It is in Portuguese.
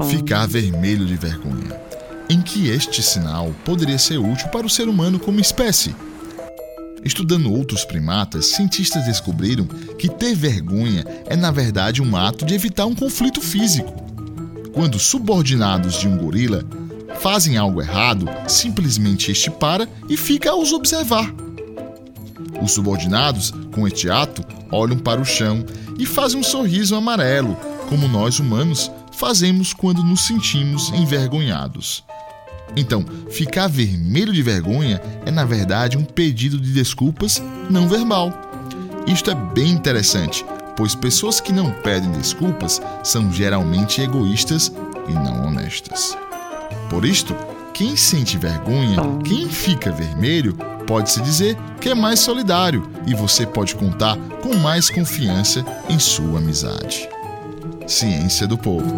Ficar vermelho de vergonha. Em que este sinal poderia ser útil para o ser humano como espécie? Estudando outros primatas, cientistas descobriram que ter vergonha é, na verdade, um ato de evitar um conflito físico. Quando subordinados de um gorila fazem algo errado, simplesmente este para e fica a os observar. Os subordinados, com este ato, olham para o chão e fazem um sorriso amarelo, como nós humanos fazemos quando nos sentimos envergonhados. Então, ficar vermelho de vergonha é na verdade um pedido de desculpas não verbal. Isto é bem interessante, pois pessoas que não pedem desculpas são geralmente egoístas e não honestas. Por isto, quem sente vergonha, quem fica vermelho, pode-se dizer que é mais solidário e você pode contar com mais confiança em sua amizade. Ciência do Povo.